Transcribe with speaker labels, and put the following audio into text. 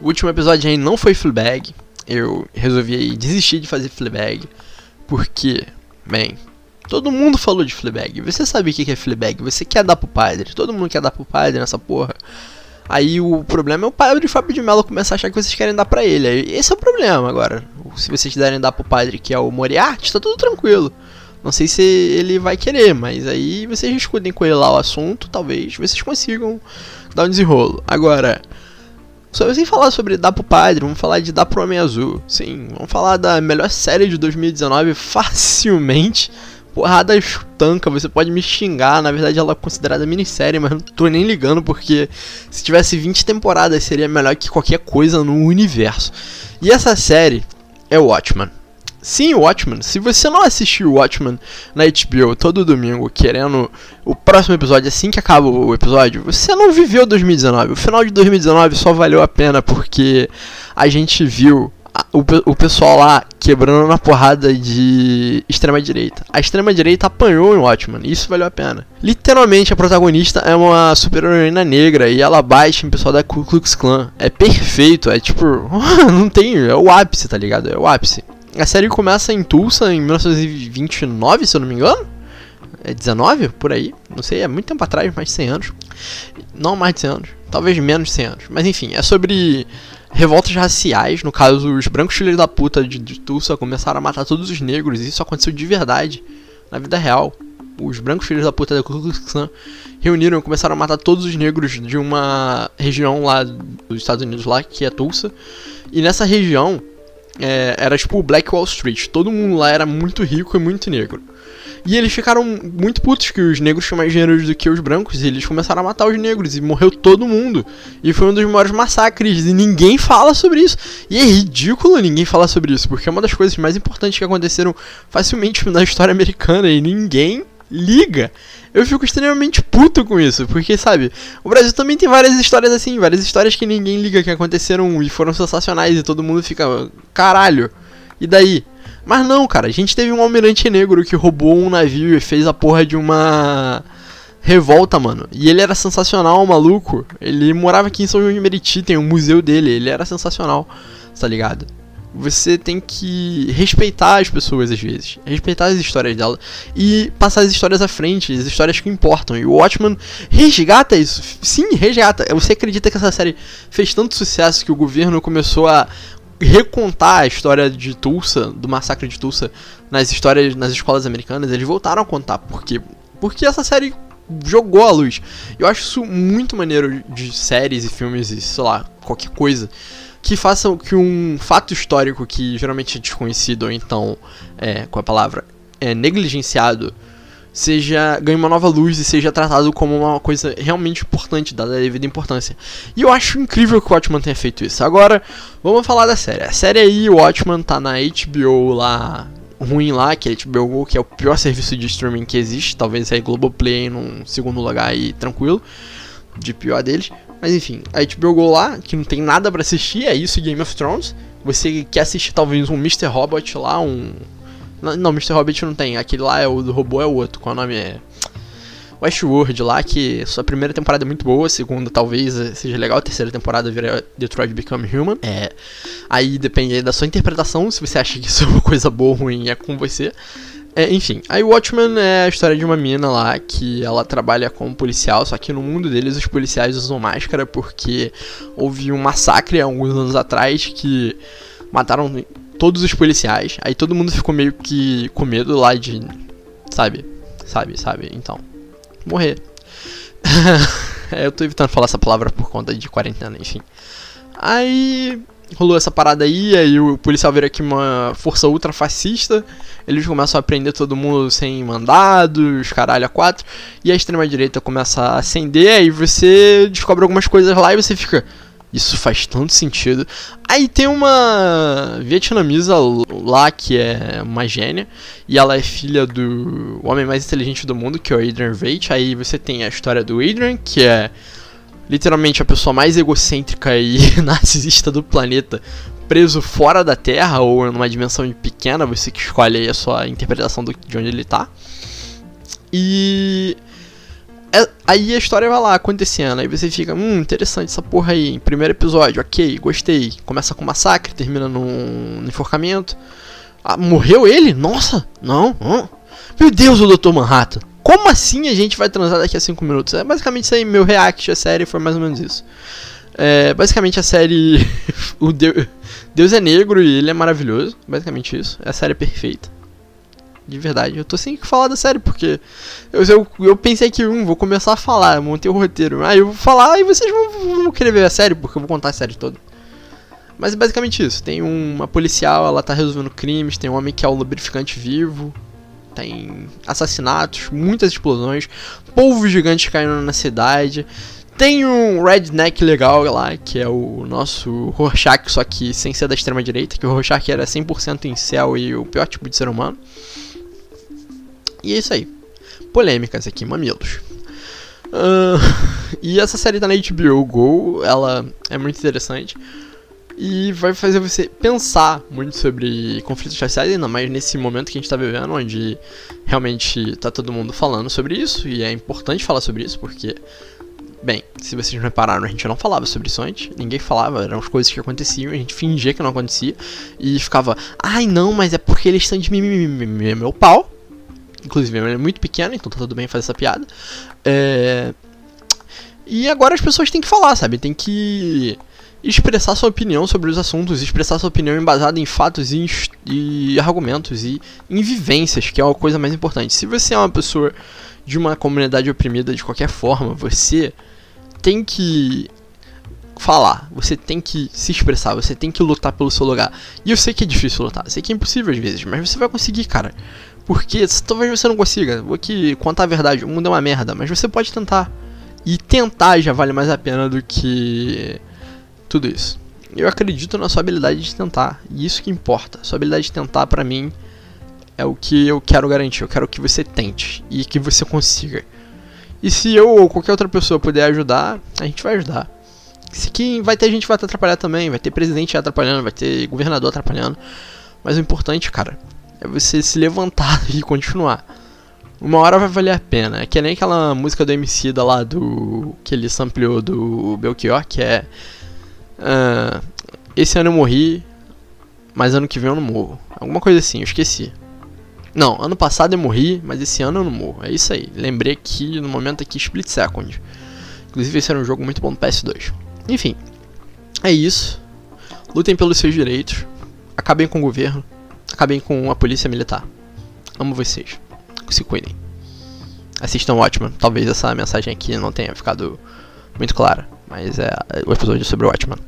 Speaker 1: O último episódio aí não foi Fleabag. Eu resolvi desistir de fazer Fleabag. Porque, bem, todo mundo falou de Fleabag. Você sabe o que é Fleabag? Você quer dar pro padre. Todo mundo quer dar pro padre nessa porra. Aí o problema é o padre Fábio de Mello começar a achar que vocês querem dar pra ele. Esse é o problema agora. Se vocês quiserem dar pro padre que é o Moriarty, tá tudo tranquilo. Não sei se ele vai querer, mas aí vocês discutem com ele lá o assunto, talvez vocês consigam dar um desenrolo. Agora, só sem falar sobre dar pro padre, vamos falar de dar pro Homem Azul. Sim, vamos falar da melhor série de 2019 facilmente porrada tanca, você pode me xingar, na verdade ela é considerada minissérie, mas não tô nem ligando porque se tivesse 20 temporadas seria melhor que qualquer coisa no universo. E essa série é Watchmen. Sim, Watchmen. Se você não assistiu Watchmen na HBO todo domingo, querendo o próximo episódio assim que acaba o episódio, você não viveu 2019. O final de 2019 só valeu a pena porque a gente viu o, o pessoal lá quebrando na porrada de extrema direita. A extrema direita apanhou em Watchmen, isso valeu a pena. Literalmente a protagonista é uma super-heroína negra e ela bate em pessoal da Ku Klux Klan. É perfeito, é tipo, não tem, é o ápice, tá ligado? É o ápice. A série começa em Tulsa em 1929, se eu não me engano. É 19, por aí, não sei, é muito tempo atrás, mais de 100 anos. Não mais de 100 anos, talvez menos de 100 anos. Mas enfim, é sobre revoltas raciais, no caso, os brancos filhos da puta de, de Tulsa começaram a matar todos os negros, e isso aconteceu de verdade, na vida real. Os brancos filhos da puta da Ku Klux Klan reuniram e começaram a matar todos os negros de uma região lá dos Estados Unidos, lá, que é Tulsa. E nessa região, é, era tipo o Black Wall Street. Todo mundo lá era muito rico e muito negro. E eles ficaram muito putos que os negros tinham mais dinheiro do que os brancos. E eles começaram a matar os negros. E morreu todo mundo. E foi um dos maiores massacres. E ninguém fala sobre isso. E é ridículo ninguém falar sobre isso. Porque é uma das coisas mais importantes que aconteceram facilmente na história americana. E ninguém liga. Eu fico extremamente puto com isso. Porque, sabe, o Brasil também tem várias histórias assim. Várias histórias que ninguém liga que aconteceram e foram sensacionais. E todo mundo fica, caralho. E daí? Mas não, cara, a gente teve um almirante negro que roubou um navio e fez a porra de uma revolta, mano. E ele era sensacional, maluco. Ele morava aqui em São João de Meriti, tem um museu dele, ele era sensacional, tá ligado? Você tem que respeitar as pessoas às vezes, respeitar as histórias dela e passar as histórias à frente, as histórias que importam. E o Watchman resgata isso. Sim, resgata. Você acredita que essa série fez tanto sucesso que o governo começou a recontar a história de Tulsa, do massacre de Tulsa, nas histórias, nas escolas americanas, eles voltaram a contar. Por quê? Porque essa série jogou a luz. Eu acho isso muito maneiro de séries e filmes e, sei lá, qualquer coisa. Que façam que um fato histórico que geralmente é desconhecido, ou então, é, com a palavra, é negligenciado, seja ganhe uma nova luz e seja tratado como uma coisa realmente importante, dada a devida importância. E eu acho incrível que o Watchman tenha feito isso. Agora, vamos falar da série. A série aí, o Watchman tá na HBO lá, ruim lá, que é HBO Go, que é o pior serviço de streaming que existe. Talvez aí Globoplay num segundo lugar aí, tranquilo, de pior deles. Mas enfim, a HBO Go lá, que não tem nada para assistir, é isso Game of Thrones. Você quer assistir talvez um Mr. Robot lá, um não, Mr. Hobbit não tem. Aquele lá é o do robô é o outro. Qual o nome é? Westworld lá, que sua primeira temporada é muito boa, a segunda talvez seja legal, a terceira temporada vira Detroit Become Human. É, aí depende da sua interpretação, se você acha que isso é uma coisa boa ou ruim, é com você. É, enfim, aí Watchmen é a história de uma mina lá que ela trabalha como policial, só que no mundo deles os policiais usam máscara porque houve um massacre há alguns anos atrás que mataram todos os policiais. Aí todo mundo ficou meio que com medo lá de. Sabe? Sabe, sabe? Então. Morrer. Eu tô evitando falar essa palavra por conta de quarentena, enfim. Aí rolou essa parada aí, aí o policial vira aqui uma força ultra fascista. Eles começam a prender todo mundo sem mandados, caralho, a quatro. E a extrema direita começa a acender, aí você descobre algumas coisas lá e você fica. Isso faz tanto sentido. Aí tem uma vietnamesa lá que é uma gênia. E ela é filha do homem mais inteligente do mundo, que é o Adrian Veidt. Aí você tem a história do Adrian, que é literalmente a pessoa mais egocêntrica e narcisista do planeta, preso fora da Terra ou numa dimensão pequena. Você que escolhe aí a sua interpretação do, de onde ele tá. E é, aí a história vai lá acontecendo, aí você fica, hum, interessante essa porra aí. Primeiro episódio, ok, gostei. Começa com massacre, termina num, enforcamento. Ah, morreu ele? Nossa, não, não. Meu Deus, o Dr. Manhattan. Como assim a gente vai transar daqui a 5 minutos? É basicamente isso aí, meu react à série foi mais ou menos isso. É, basicamente a série. o Deus, Deus é negro e ele é maravilhoso. Basicamente isso. É a série perfeita. De verdade. Eu tô sem falar da série, porque. Eu, eu, eu pensei que, um, vou começar a falar, montei o roteiro. Aí eu vou falar e vocês vão, vão querer ver a série, porque eu vou contar a série toda. Mas é basicamente isso. Tem uma policial, ela tá resolvendo crimes, tem um homem que é o lubrificante vivo tem assassinatos, muitas explosões, polvos gigantes caindo na cidade. Tem um redneck legal lá, que é o nosso Rorschach, só que sem ser da extrema direita, que o Rorschach era 100% em céu e o pior tipo de ser humano. E é isso aí. Polêmicas aqui, mamilos. Uh, e essa série tá na HBO Go, ela é muito interessante e vai fazer você pensar muito sobre conflitos raciais, ainda mais nesse momento que a gente está vivendo, onde realmente está todo mundo falando sobre isso, e é importante falar sobre isso, porque, bem, se vocês repararam, a gente não falava sobre isso antes, ninguém falava, eram as coisas que aconteciam, a gente fingia que não acontecia, e ficava, ai não, mas é porque eles estão de mimimi, meu pau, inclusive ele é muito pequeno, então tá tudo bem fazer essa piada, é... E agora as pessoas têm que falar, sabe? Tem que expressar sua opinião sobre os assuntos, expressar sua opinião embasada em fatos e, e, argumentos e em vivências, que é a coisa mais importante. Se você é uma pessoa de uma comunidade oprimida de qualquer forma, você tem que falar, você tem que se expressar, você tem que lutar pelo seu lugar. E eu sei que é difícil lutar, sei que é impossível às vezes, mas você vai conseguir, cara. Porque talvez você não consiga, vou aqui contar a verdade, o mundo é uma merda, mas você pode tentar. E tentar já vale mais a pena do que tudo isso. Eu acredito na sua habilidade de tentar, e isso que importa. Sua habilidade de tentar, para mim, é o que eu quero garantir. Eu quero que você tente e que você consiga. E se eu ou qualquer outra pessoa puder ajudar, a gente vai ajudar. Se que vai ter gente que vai te atrapalhar também, vai ter presidente atrapalhando, vai ter governador atrapalhando. Mas o importante, cara, é você se levantar e continuar. Uma hora vai valer a pena. É que nem aquela música do MC da lá do. que ele sampleou do Belchior, que é Uh, esse ano eu morri, mas ano que vem eu não morro. Alguma coisa assim, eu esqueci. Não, ano passado eu morri, mas esse ano eu não morro. É isso aí. Lembrei aqui no momento aqui Split Second. Inclusive esse era um jogo muito bom no PS2. Enfim, é isso. Lutem pelos seus direitos. Acabem com o governo. Acabem com a polícia militar. Amo vocês. Se cuidem. Assistam Watchmen. Talvez essa mensagem aqui não tenha ficado muito clara. Mas é o episódio sobre o Watchman.